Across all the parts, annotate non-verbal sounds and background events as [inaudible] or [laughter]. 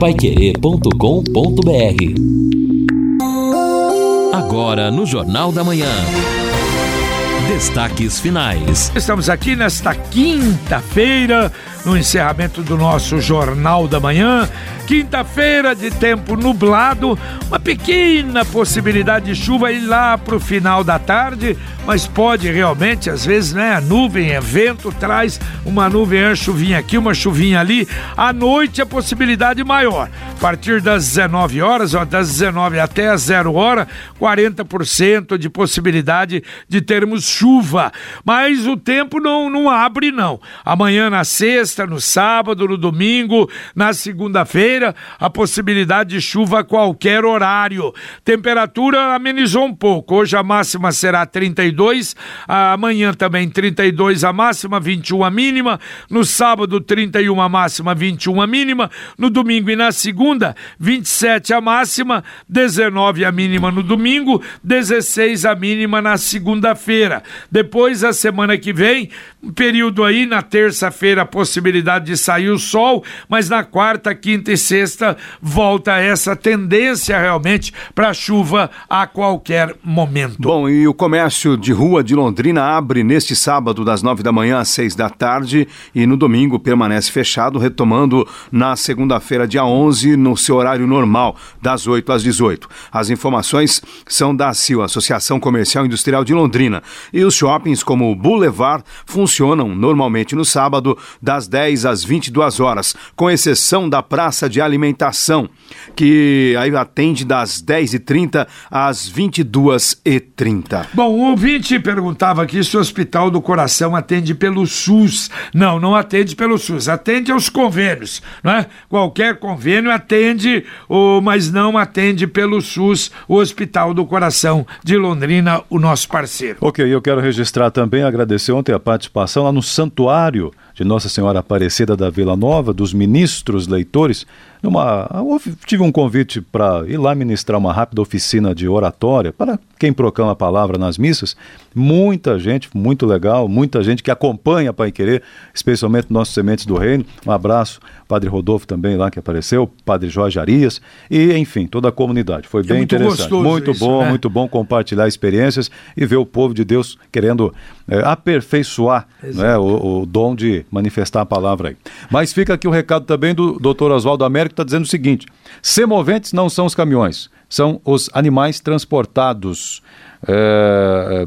Paiquerê.com.br Agora no Jornal da Manhã. Destaques finais. Estamos aqui nesta quinta-feira, no encerramento do nosso Jornal da Manhã. Quinta-feira de tempo nublado, uma pequena possibilidade de chuva aí lá para o final da tarde, mas pode realmente, às vezes, né? A nuvem, é vento, traz uma nuvem, uma chuvinha aqui, uma chuvinha ali. À noite a possibilidade maior. A partir das 19 horas, ó, das 19 até as 0 hora, 40% de possibilidade de termos chuva. Mas o tempo não, não abre, não. Amanhã na sexta, no sábado, no domingo, na segunda-feira a possibilidade de chuva a qualquer horário. Temperatura amenizou um pouco. Hoje a máxima será 32, amanhã também 32 a máxima, 21 a mínima. No sábado, 31 a máxima, 21 a mínima. No domingo e na segunda, 27 a máxima, 19 a mínima no domingo, 16 a mínima na segunda-feira. Depois, a semana que vem, um período aí, na terça-feira, a possibilidade de sair o sol, mas na quarta, quinta e sexta volta essa tendência realmente para chuva a qualquer momento. Bom, e o comércio de rua de Londrina abre neste sábado das nove da manhã às seis da tarde e no domingo permanece fechado, retomando na segunda-feira, dia 11, no seu horário normal, das 8 às 18. As informações são da CIO, Associação Comercial Industrial de Londrina, e os shoppings como o Boulevard funcionam normalmente no sábado, das 10 às 22 horas, com exceção da Praça de Alimentação, que aí atende das 10h30 às 22h30. Bom, o ouvinte perguntava aqui se o Hospital do Coração atende pelo SUS. Não, não atende pelo SUS, atende aos convênios, não é? Qualquer convênio atende, mas não atende pelo SUS, o Hospital do Coração de Londrina, o nosso parceiro. Ok, eu quero registrar também, agradecer ontem a participação lá no Santuário de Nossa Senhora Aparecida da Vila Nova, dos ministros leitores, numa, tive um convite para ir lá ministrar uma rápida oficina de oratória para quem proclama a palavra nas missas. Muita gente, muito legal, muita gente que acompanha Pai Querer, especialmente nossos sementes do reino. Um abraço, Padre Rodolfo também lá que apareceu, Padre Jorge Arias e, enfim, toda a comunidade. Foi é bem muito interessante. Muito isso, bom, né? muito bom compartilhar experiências e ver o povo de Deus querendo é, aperfeiçoar né, o, o, dom de manifestar a palavra aí. Mas fica aqui o recado também do doutor Oswaldo Américo, está dizendo o seguinte: semoventes não são os caminhões, são os animais transportados é,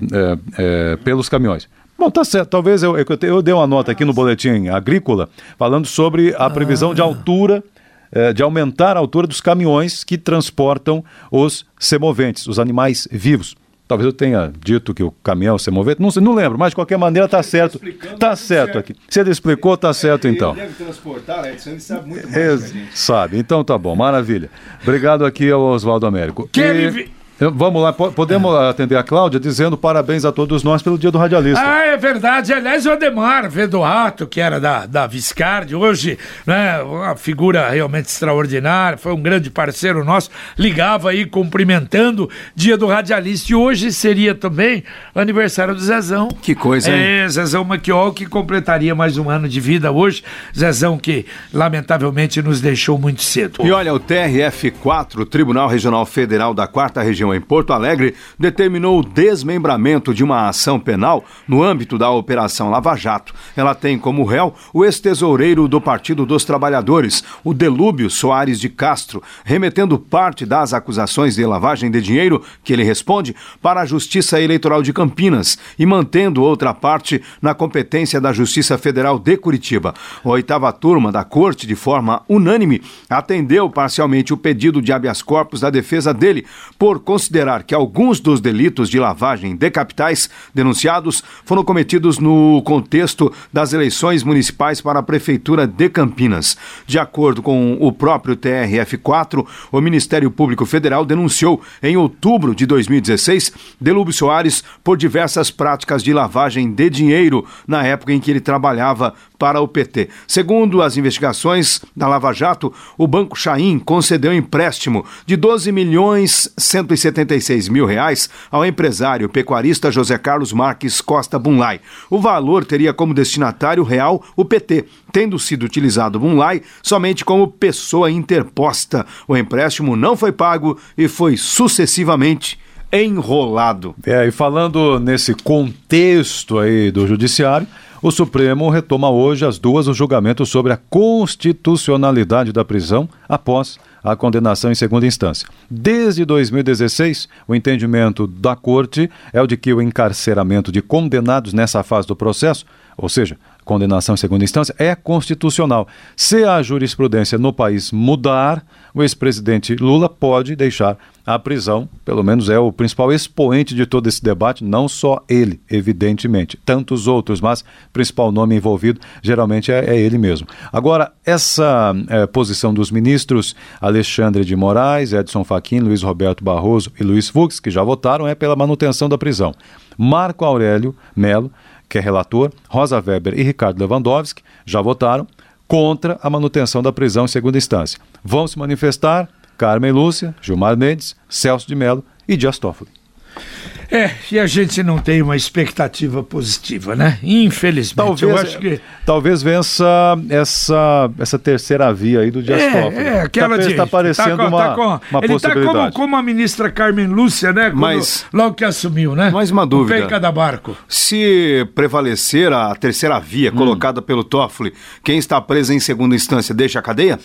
é, pelos caminhões. Bom, tá certo. Talvez eu, eu, eu dei uma nota aqui no boletim agrícola falando sobre a previsão ah. de altura é, de aumentar a altura dos caminhões que transportam os semoventes, os animais vivos. Talvez eu tenha dito que o caminhão se mover, não, não lembro, mas de qualquer maneira está certo. Está certo aqui. Se ele explicou, está certo então. Ele deve transportar, Edson, ele sabe muito mais. Sabe, então tá bom, maravilha. Obrigado aqui ao Oswaldo Américo. Que e... Vamos lá, podemos atender a Cláudia dizendo parabéns a todos nós pelo dia do radialista. Ah, é verdade. Aliás, o Ademar Vedoato, que era da, da Viscardi, hoje, né, uma figura realmente extraordinária, foi um grande parceiro nosso, ligava aí cumprimentando dia do radialista. E hoje seria também o aniversário do Zezão. Que coisa, hein? É, Zezão Maquiol, que completaria mais um ano de vida hoje. Zezão que, lamentavelmente, nos deixou muito cedo. E olha, o TRF4, o Tribunal Regional Federal da Quarta Região em Porto Alegre determinou o desmembramento de uma ação penal no âmbito da Operação Lava Jato. Ela tem como réu o ex-tesoureiro do Partido dos Trabalhadores, o Delúbio Soares de Castro, remetendo parte das acusações de lavagem de dinheiro que ele responde para a Justiça Eleitoral de Campinas e mantendo outra parte na competência da Justiça Federal de Curitiba. A oitava turma da Corte, de forma unânime, atendeu parcialmente o pedido de habeas corpus da defesa dele por considerar que alguns dos delitos de lavagem de capitais denunciados foram cometidos no contexto das eleições municipais para a Prefeitura de Campinas. De acordo com o próprio TRF4, o Ministério Público Federal denunciou em outubro de 2016 Delúbio Soares por diversas práticas de lavagem de dinheiro na época em que ele trabalhava para o PT. Segundo as investigações da Lava Jato, o Banco Chaim concedeu empréstimo de 12 milhões 176 mil reais ao empresário pecuarista José Carlos Marques Costa Bunlai. O valor teria como destinatário real o PT, tendo sido utilizado Bunlai somente como pessoa interposta. O empréstimo não foi pago e foi sucessivamente enrolado. É, e falando nesse contexto aí do judiciário, o Supremo retoma hoje às duas o julgamento sobre a constitucionalidade da prisão após a condenação em segunda instância. Desde 2016, o entendimento da Corte é o de que o encarceramento de condenados nessa fase do processo, ou seja, condenação em segunda instância, é constitucional. Se a jurisprudência no país mudar, o ex-presidente Lula pode deixar a prisão, pelo menos é o principal expoente de todo esse debate, não só ele, evidentemente, tantos outros, mas o principal nome envolvido geralmente é, é ele mesmo. Agora, essa é, posição dos ministros Alexandre de Moraes, Edson Fachin, Luiz Roberto Barroso e Luiz Fux, que já votaram, é pela manutenção da prisão. Marco Aurélio Melo que é relator, Rosa Weber e Ricardo Lewandowski, já votaram contra a manutenção da prisão em segunda instância. Vão se manifestar Carmen Lúcia, Gilmar Mendes, Celso de Mello e Dias Toffoli. É, e a gente não tem uma expectativa positiva, né? Infelizmente. Talvez, eu acho que... talvez vença essa, essa terceira via aí do Dias é, Toffoli. É, aquela tá, de... Está parecendo tá com, uma, tá com, uma ele possibilidade. Ele está como, como a ministra Carmen Lúcia, né? Quando, mas, logo que assumiu, né? Mais uma dúvida. O cada barco. Se prevalecer a terceira via hum. colocada pelo Toffoli, quem está preso em segunda instância deixa a cadeia?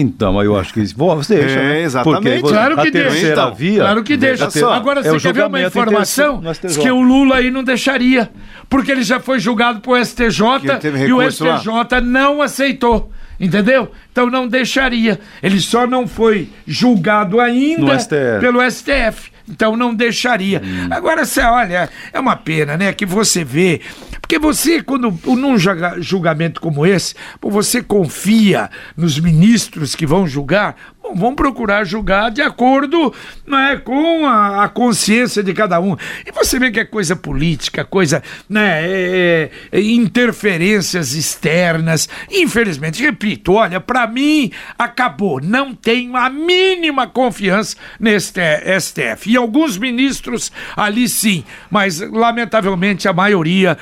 Então, eu acho que você deixa. É, exatamente. Porque claro que deixa. Então, via. Claro que deixa. deixa Agora, é você quer ver uma informação? Diz que o Lula aí não deixaria. Porque ele já foi julgado por STJ e o STJ lá. não aceitou. Entendeu? Então não deixaria. Ele só não foi julgado ainda STF. pelo STF. Então não deixaria. Hum. Agora, você olha, é uma pena, né? Que você vê. Porque você, quando num julgamento como esse, você confia nos ministros que vão julgar, vão procurar julgar de acordo né, com a, a, consciência de cada um. E você vê que é coisa política, coisa, né, é, é, interferências externas. Infelizmente, repito, olha, para mim acabou. Não tenho a mínima confiança nesse STF. E alguns ministros ali sim, mas lamentavelmente a maioria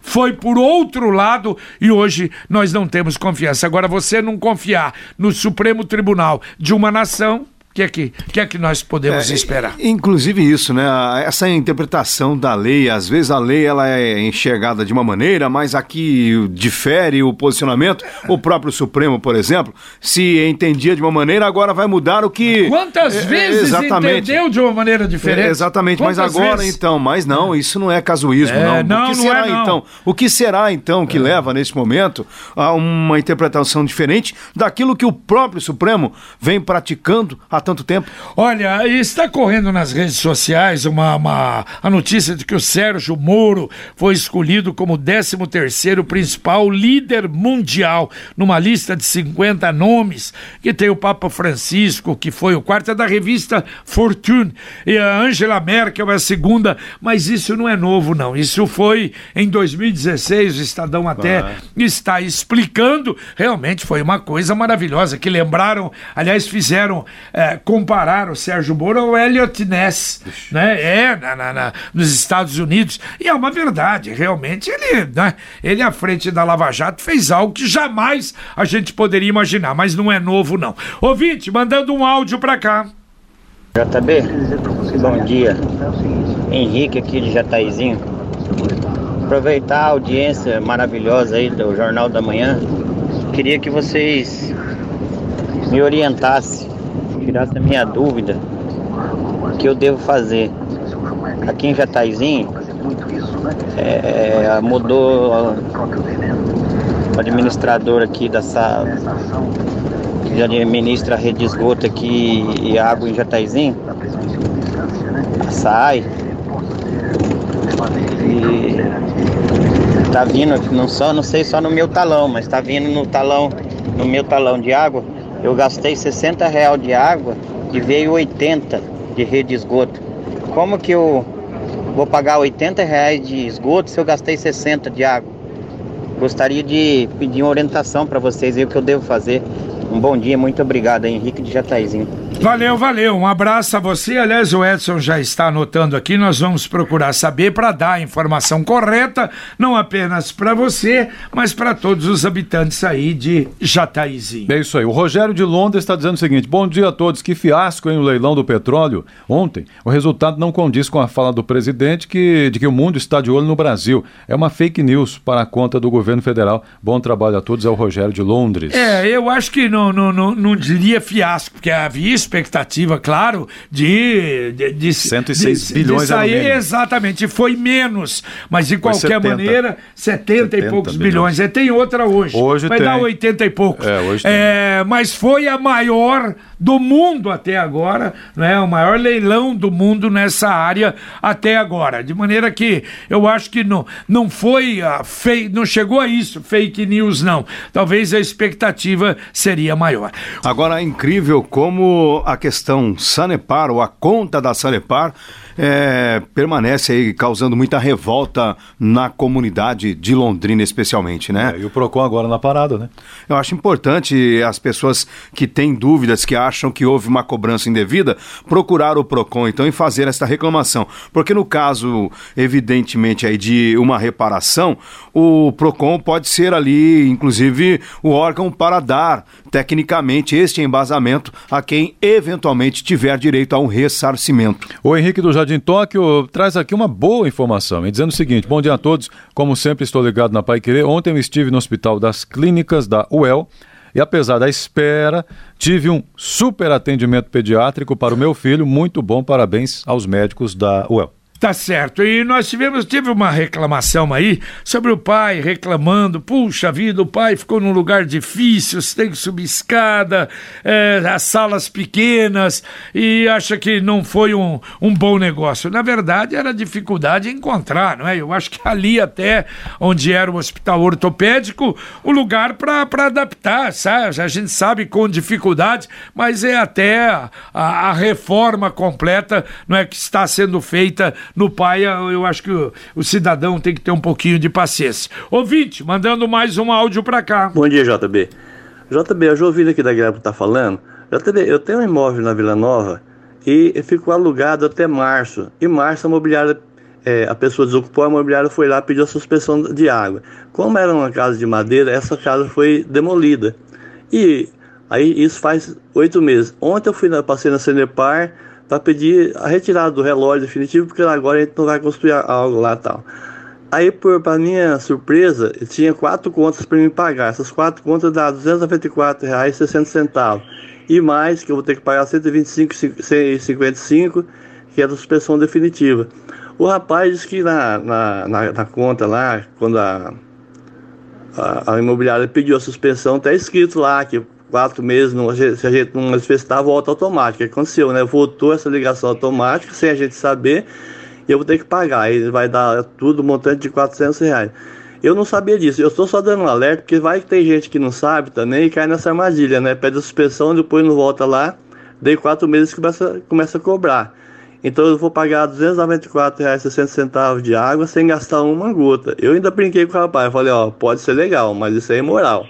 foi por outro lado e hoje nós não temos confiança. Agora, você não confiar no Supremo Tribunal de uma nação, o que é que, que é que nós podemos é, esperar? Inclusive isso, né? Essa interpretação da lei, às vezes a lei ela é enxergada de uma maneira, mas aqui difere o posicionamento. O próprio Supremo, por exemplo, se entendia de uma maneira, agora vai mudar o que. Quantas é, vezes exatamente. entendeu de uma maneira diferente? É, exatamente, Quantas mas agora vezes? então, mas não, isso não é casuísmo, é, não. não. O que não será é, não. então? O que será então que leva nesse momento a uma interpretação diferente daquilo que o próprio Supremo vem praticando há tanto tempo? Olha, está correndo nas redes sociais uma, uma, a notícia de que o Sérgio Moro foi escolhido como 13º principal líder mundial numa lista de 50 nomes, que tem o Papa Francisco, que foi o quarto é da revista Fortune, e a Angela Merkel é a segunda, mas isso não é novo não, isso foi em 2016, o Estadão até ah. está explicando, realmente foi uma coisa maravilhosa, que lembraram, aliás fizeram é, comparar o Sérgio Moro ao Elliot Ness, né? É, na, na, na, nos Estados Unidos. E é uma verdade, realmente ele, né? Ele à frente da Lava Jato fez algo que jamais a gente poderia imaginar, mas não é novo não. Ouvinte, mandando um áudio para cá. JB, bom dia. Henrique aqui de Jataizinho. Aproveitar a audiência maravilhosa aí do Jornal da Manhã. Queria que vocês me orientassem tirasse a minha dúvida que eu devo fazer. Aqui em Jataizinho é, mudou o administrador aqui da sala que administra a rede de esgoto aqui e água em Jataizinho. Sai. E tá vindo, não só, não sei só no meu talão, mas tá vindo no talão, no meu talão de água eu gastei 60 real de água e veio 80 de rede de esgoto. Como que eu vou pagar 80 reais de esgoto se eu gastei 60 de água? Gostaria de pedir uma orientação para vocês aí o que eu devo fazer. Um bom dia, muito obrigado, Henrique de Jataizinho. Valeu, valeu. Um abraço a você. Aliás, o Edson já está anotando aqui. Nós vamos procurar saber para dar a informação correta, não apenas para você, mas para todos os habitantes aí de Jataizinho. É isso aí. O Rogério de Londres está dizendo o seguinte: bom dia a todos. Que fiasco em o leilão do petróleo ontem. O resultado não condiz com a fala do presidente que, de que o mundo está de olho no Brasil. É uma fake news para a conta do governo federal. Bom trabalho a todos. É o Rogério de Londres. É, eu acho que não, não, não, não diria fiasco, porque havia expectativa, claro, de. de, de 106 de, bilhões de sair. Exatamente, foi menos. Mas de Foi qualquer 70. maneira, 70, e 70 poucos bilhões. bilhões. É, tem outra hoje. Hoje Vai tem. dar 80 e poucos. É, hoje. É, mas foi a maior do mundo até agora, né? O maior leilão do mundo nessa área até agora. De maneira que eu acho que não, não foi a fei, não chegou a isso, fake news, não. Talvez a expectativa seria maior. Agora é incrível como a questão Sanepar, ou a conta da Sanepar, é, permanece aí causando muita revolta na comunidade de Londrina, especialmente, né? É, e o Procon agora na parada, né? Eu acho importante as pessoas que têm dúvidas, que acham que houve uma cobrança indevida, procurar o PROCON então e fazer esta reclamação. Porque no caso, evidentemente, aí de uma reparação, o PROCON pode ser ali, inclusive, o órgão para dar tecnicamente este embasamento a quem eventualmente tiver direito a um ressarcimento. O Henrique do Jardim Tóquio traz aqui uma boa informação, dizendo o seguinte: bom dia a todos, como sempre estou ligado na Pai Querer. Ontem eu estive no Hospital das Clínicas da UEL e, apesar da espera, tive um super atendimento pediátrico para o meu filho. Muito bom, parabéns aos médicos da UEL. Tá certo. E nós tivemos, tive uma reclamação aí sobre o pai reclamando, puxa vida, o pai ficou num lugar difícil, tem que subir escada, é, as salas pequenas, e acha que não foi um, um bom negócio. Na verdade, era dificuldade encontrar, não é? Eu acho que ali até onde era o hospital ortopédico, o lugar para adaptar, sabe? A gente sabe com dificuldade, mas é até a, a reforma completa, não é que está sendo feita no pai, eu acho que o, o, cidadão tem que ter um pouquinho de paciência. Ouvinte, mandando mais um áudio para cá. Bom dia, JB. JB, já ouvi aqui da que tá falando. JB, eu tenho um imóvel na Vila Nova e ficou alugado até março. Em março a mobiliária, é, a pessoa desocupou, a mobiliária foi lá e pediu a suspensão de água. Como era uma casa de madeira, essa casa foi demolida. E aí isso faz oito meses. Ontem eu fui na, passei na Senepar para pedir a retirada do relógio definitivo, porque agora a gente não vai construir algo lá tal. Aí, para minha surpresa, tinha quatro contas para me pagar. Essas quatro contas dá R$ 294,60. E mais, que eu vou ter que pagar R$ 125,55, que é da suspensão definitiva. O rapaz disse que na, na, na, na conta lá, quando a, a, a, imobiliária pediu a suspensão, está escrito lá que quatro meses, não, se a gente não manifestar, volta que aconteceu, né? Voltou essa ligação automática, sem a gente saber, e eu vou ter que pagar. Aí vai dar tudo um montante de 400 reais. Eu não sabia disso, eu estou só dando um alerta, porque vai que tem gente que não sabe também e cai nessa armadilha, né? Pede a suspensão, depois não volta lá, daí quatro meses começa, começa a cobrar. Então eu vou pagar R$ 294,60 de água sem gastar uma gota. Eu ainda brinquei com o rapaz, falei, ó, pode ser legal, mas isso é moral.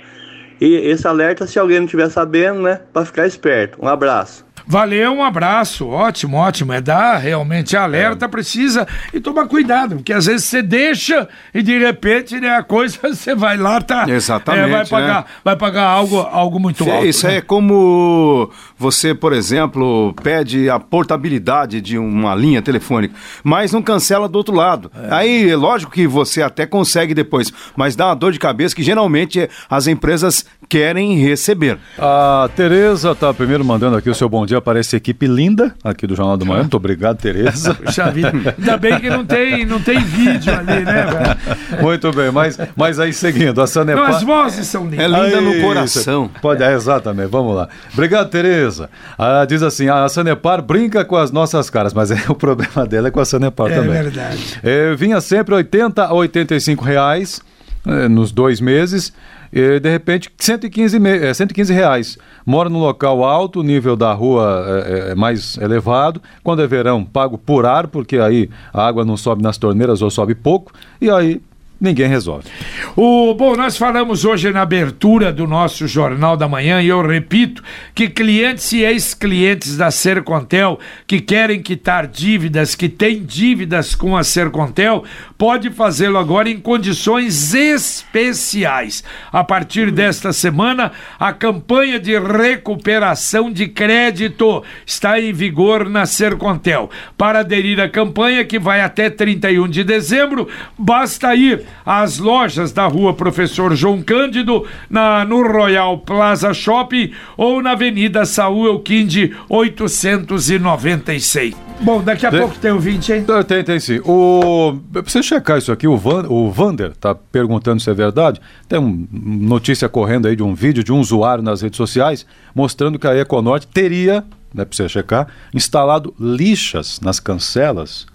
E esse alerta, se alguém não estiver sabendo, né, para ficar esperto. Um abraço. Valeu, um abraço, ótimo, ótimo. É dar realmente alerta, é. precisa e tomar cuidado, porque às vezes você deixa e de repente né, a coisa [laughs] você vai lá, tá? Exatamente. É, vai, pagar, né? vai pagar algo, algo muito alto. Isso né? é como você, por exemplo, pede a portabilidade de uma linha telefônica, mas não cancela do outro lado. É. Aí é lógico que você até consegue depois, mas dá uma dor de cabeça que geralmente as empresas querem receber. A Tereza tá primeiro mandando aqui o seu bom dia para essa equipe linda aqui do Jornal do Manhã. Muito obrigado, Tereza. [laughs] Puxa vida. Ainda bem que não tem, não tem vídeo ali, né, velho? Muito bem, mas, mas aí seguindo, a Sanepar... Não, as vozes são lindas. É linda Aí, no coração. Pode, é, exatamente, vamos lá. Obrigado, Tereza. Ah, diz assim, a Sanepar brinca com as nossas caras, mas é, [laughs] o problema dela é com a Sanepar É também. verdade. É, vinha sempre 80 a 85 reais é, nos dois meses, e de repente 115, me- é, 115 reais. Mora num local alto, nível da rua é, é mais elevado. Quando é verão, pago por ar, porque aí a água não sobe nas torneiras ou sobe pouco. E aí ninguém resolve. O, bom, nós falamos hoje na abertura do nosso Jornal da Manhã e eu repito que clientes e ex-clientes da Sercontel que querem quitar dívidas, que têm dívidas com a Sercontel, pode fazê-lo agora em condições especiais. A partir desta semana, a campanha de recuperação de crédito está em vigor na Sercontel. Para aderir à campanha, que vai até 31 de dezembro, basta ir às lojas da rua Professor João Cândido, na, no Royal Plaza Shopping ou na Avenida Saúl Elquinde 896. Bom, daqui a Tem- pouco tem o 20, hein? Tem, tem, sim. O, pra você checar isso aqui, o, Van, o Vander tá perguntando se é verdade. Tem uma notícia correndo aí de um vídeo de um usuário nas redes sociais mostrando que a Econorte teria, né, você checar, instalado lixas nas cancelas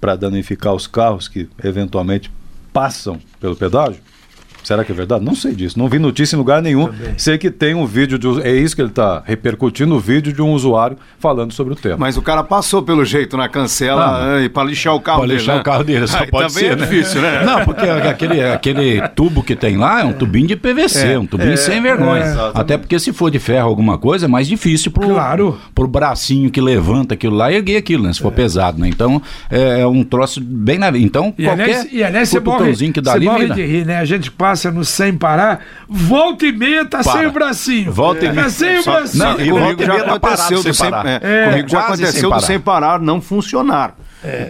para danificar os carros que eventualmente passam pelo pedágio. Será que é verdade? Não sei disso. Não vi notícia em lugar nenhum. Sei que tem um vídeo de. É isso que ele está repercutindo o vídeo de um usuário falando sobre o tema. Mas o cara passou pelo jeito na cancela eh, pra lixar o carro Pra dele. lixar né? o carro dele, só [laughs] Aí pode também ser, é né? difícil, né? Não, porque aquele, aquele tubo que tem lá é um tubinho de PVC, um tubinho sem vergonha. Até porque se for de ferro alguma coisa, é mais difícil pro, Claro. pro bracinho que levanta aquilo lá e erguer aquilo, né? Se for pesado, né? Então, é, é um troço bem na Então, E qualquer aliás, e aliás você morre, cutucãozinho que dá você ali, morre de rir, né? A gente passa no sem parar, volta e meia tá Para. sem o bracinho. Volta e Tá meia. sem o Só- bracinho. Não, e comigo volta e já meia tá aconteceu do sem sem, parar. é, É, comigo já aconteceu do sem parar não funcionar.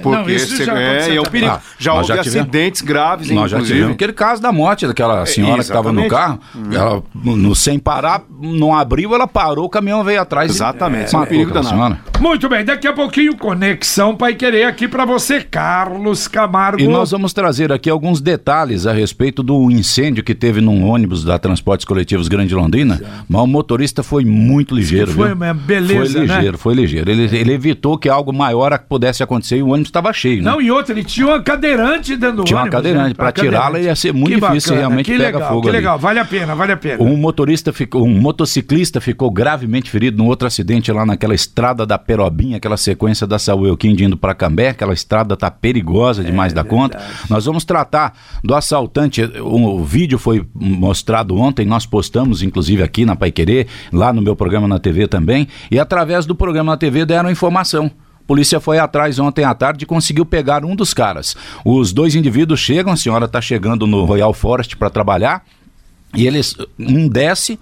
Porque não, já é, é perigo. Ah, já houve já tivemos- acidentes graves, Nós já tivemos inclusive. aquele caso da morte daquela senhora que estava no carro. Ela, no, sem parar, não abriu, ela parou, o caminhão veio atrás. e Exatamente, isso é perigo danado. senhora. Muito bem, daqui a pouquinho, Conexão Pai Querer aqui pra você, Carlos Camargo. E nós vamos trazer aqui alguns detalhes a respeito do incêndio que teve num ônibus da Transportes Coletivos Grande Londrina, mas o motorista foi muito ligeiro. foi viu? beleza, Foi né? ligeiro, foi ligeiro. Ele, ele evitou que algo maior pudesse acontecer e o ônibus estava cheio, né? Não, e outra, ele tinha uma cadeirante dentro do Tinha uma ônibus, cadeirante, né? pra Uma tirá-la cadeirante. ia ser muito Que difícil, bacana, realmente que pega legal, fogo Que ali. legal, vale a pena, vale a pena. Um motorista ficou, um motociclista ficou gravemente ferido num outro acidente lá naquela estrada da Perobinha, aquela sequência da Saúl Elquinde indo para Cambé, aquela estrada tá perigosa demais da conta. Nós vamos tratar do assaltante, o, o vídeo foi mostrado ontem, nós postamos inclusive aqui na Paiquerê, lá no meu programa na TV também, e através do programa na TV deram informação. A polícia foi atrás ontem à tarde e conseguiu pegar um dos caras. Os dois indivíduos chegam, a senhora está chegando no Royal Forest para trabalhar, e eles, um desce,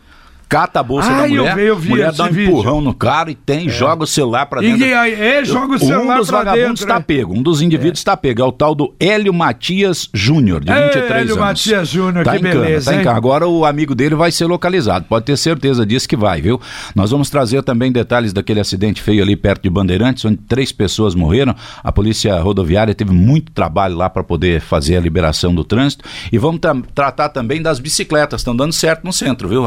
cata a bolsa da eu mulher, vi, eu vi mulher dá um vídeo. empurrão no cara e tem, joga o celular pra E dentro. aí, é, joga o celular um dos vagabundos dentro, está né? pego, um dos indivíduos está pego, é o tal do Hélio Matias Júnior, de Ei, 23 Hélio anos. Matias Júnior, tá que em cana, beleza, tá em cana. Agora o amigo dele vai ser localizado, pode ter certeza disso que vai, viu? Nós vamos trazer também detalhes daquele acidente feio ali perto de Bandeirantes, onde três pessoas morreram. A polícia rodoviária teve muito trabalho lá para poder fazer a liberação do trânsito. E vamos tra- tratar também das bicicletas, estão dando certo no centro, viu?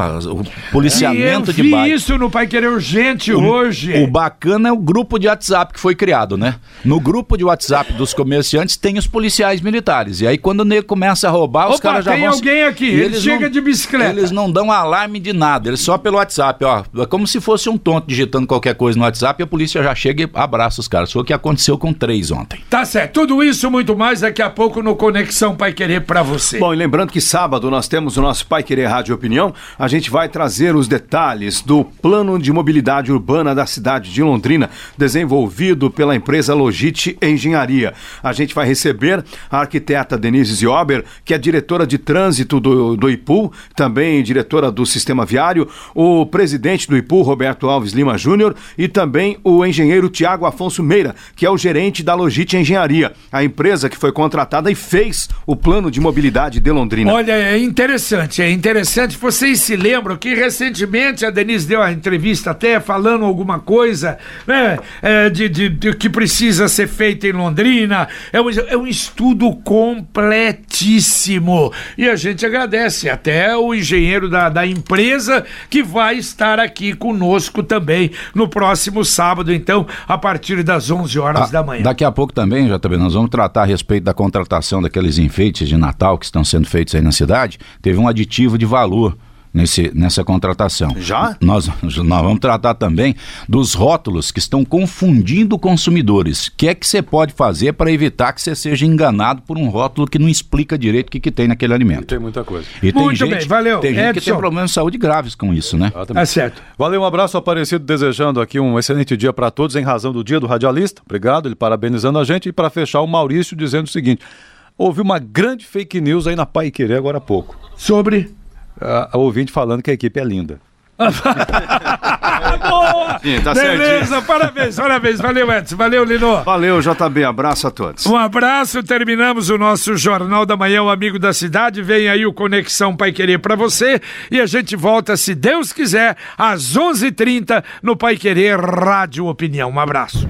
O policiamento E eu de vi isso no Pai Querer Urgente hoje. O bacana é o grupo de WhatsApp que foi criado, né? No grupo de WhatsApp dos comerciantes tem os policiais militares. E aí quando o nego começa a roubar, os caras já tem vão... alguém aqui, ele eles chega de bicicleta. Eles não dão alarme de nada, eles só pelo WhatsApp, ó. É como se fosse um tonto digitando qualquer coisa no WhatsApp e a polícia já chega e abraça os caras. Foi o que aconteceu com três ontem. Tá certo, tudo isso e muito mais daqui a pouco no Conexão Pai Querer pra você. Bom, e lembrando que sábado nós temos o nosso Pai Querer Rádio Opinião, a gente vai trazer os detalhes do plano de mobilidade urbana da cidade de Londrina, desenvolvido pela empresa Logite Engenharia. A gente vai receber a arquiteta Denise Ziober, que é diretora de trânsito do, do IPU, também diretora do Sistema Viário, o presidente do IPU, Roberto Alves Lima Júnior, e também o engenheiro Tiago Afonso Meira, que é o gerente da Logite Engenharia, a empresa que foi contratada e fez o plano de mobilidade de Londrina. Olha, é interessante, é interessante. Vocês se lembram que recentemente a Denise deu a entrevista até falando alguma coisa, né, é, de, de- de que precisa ser feita em Londrina. É um, é um estudo completíssimo. E a gente agradece até o engenheiro da, da empresa que vai estar aqui conosco também no próximo sábado, então, a partir das 11 horas Ah, da manhã. Daqui a pouco também, já também nós vamos tratar a respeito da contratação daqueles enfeites de Natal que estão sendo feitos aí na cidade. Teve um aditivo de valor nesse, nessa contratação. Já? Nós, nós vamos tratar também dos rótulos que estão confundindo consumidores. O que é que você pode fazer para evitar que você seja enganado por um rótulo que não explica direito o que, que tem naquele alimento? Tem muita coisa. E tem Muito gente, bem, valeu. Tem gente que Edson. tem problemas de saúde graves com isso, né? É certo. Valeu, um abraço, Aparecido, desejando aqui um excelente dia para todos, em razão do dia do radialista. Obrigado, ele parabenizando a gente. E para fechar, o Maurício dizendo o seguinte: houve uma grande fake news aí na Pai Querer agora há pouco. Sobre. A, a ouvinte falando que a equipe é linda. [laughs] Boa! Sim, tá Beleza, parabéns, parabéns. Valeu, Edson. Valeu, Lino. Valeu, JB. Abraço a todos. Um abraço, terminamos o nosso Jornal da Manhã, o Amigo da Cidade. Vem aí o Conexão Pai Querer para você e a gente volta, se Deus quiser, às 11h30 no Pai Querer Rádio Opinião. Um abraço.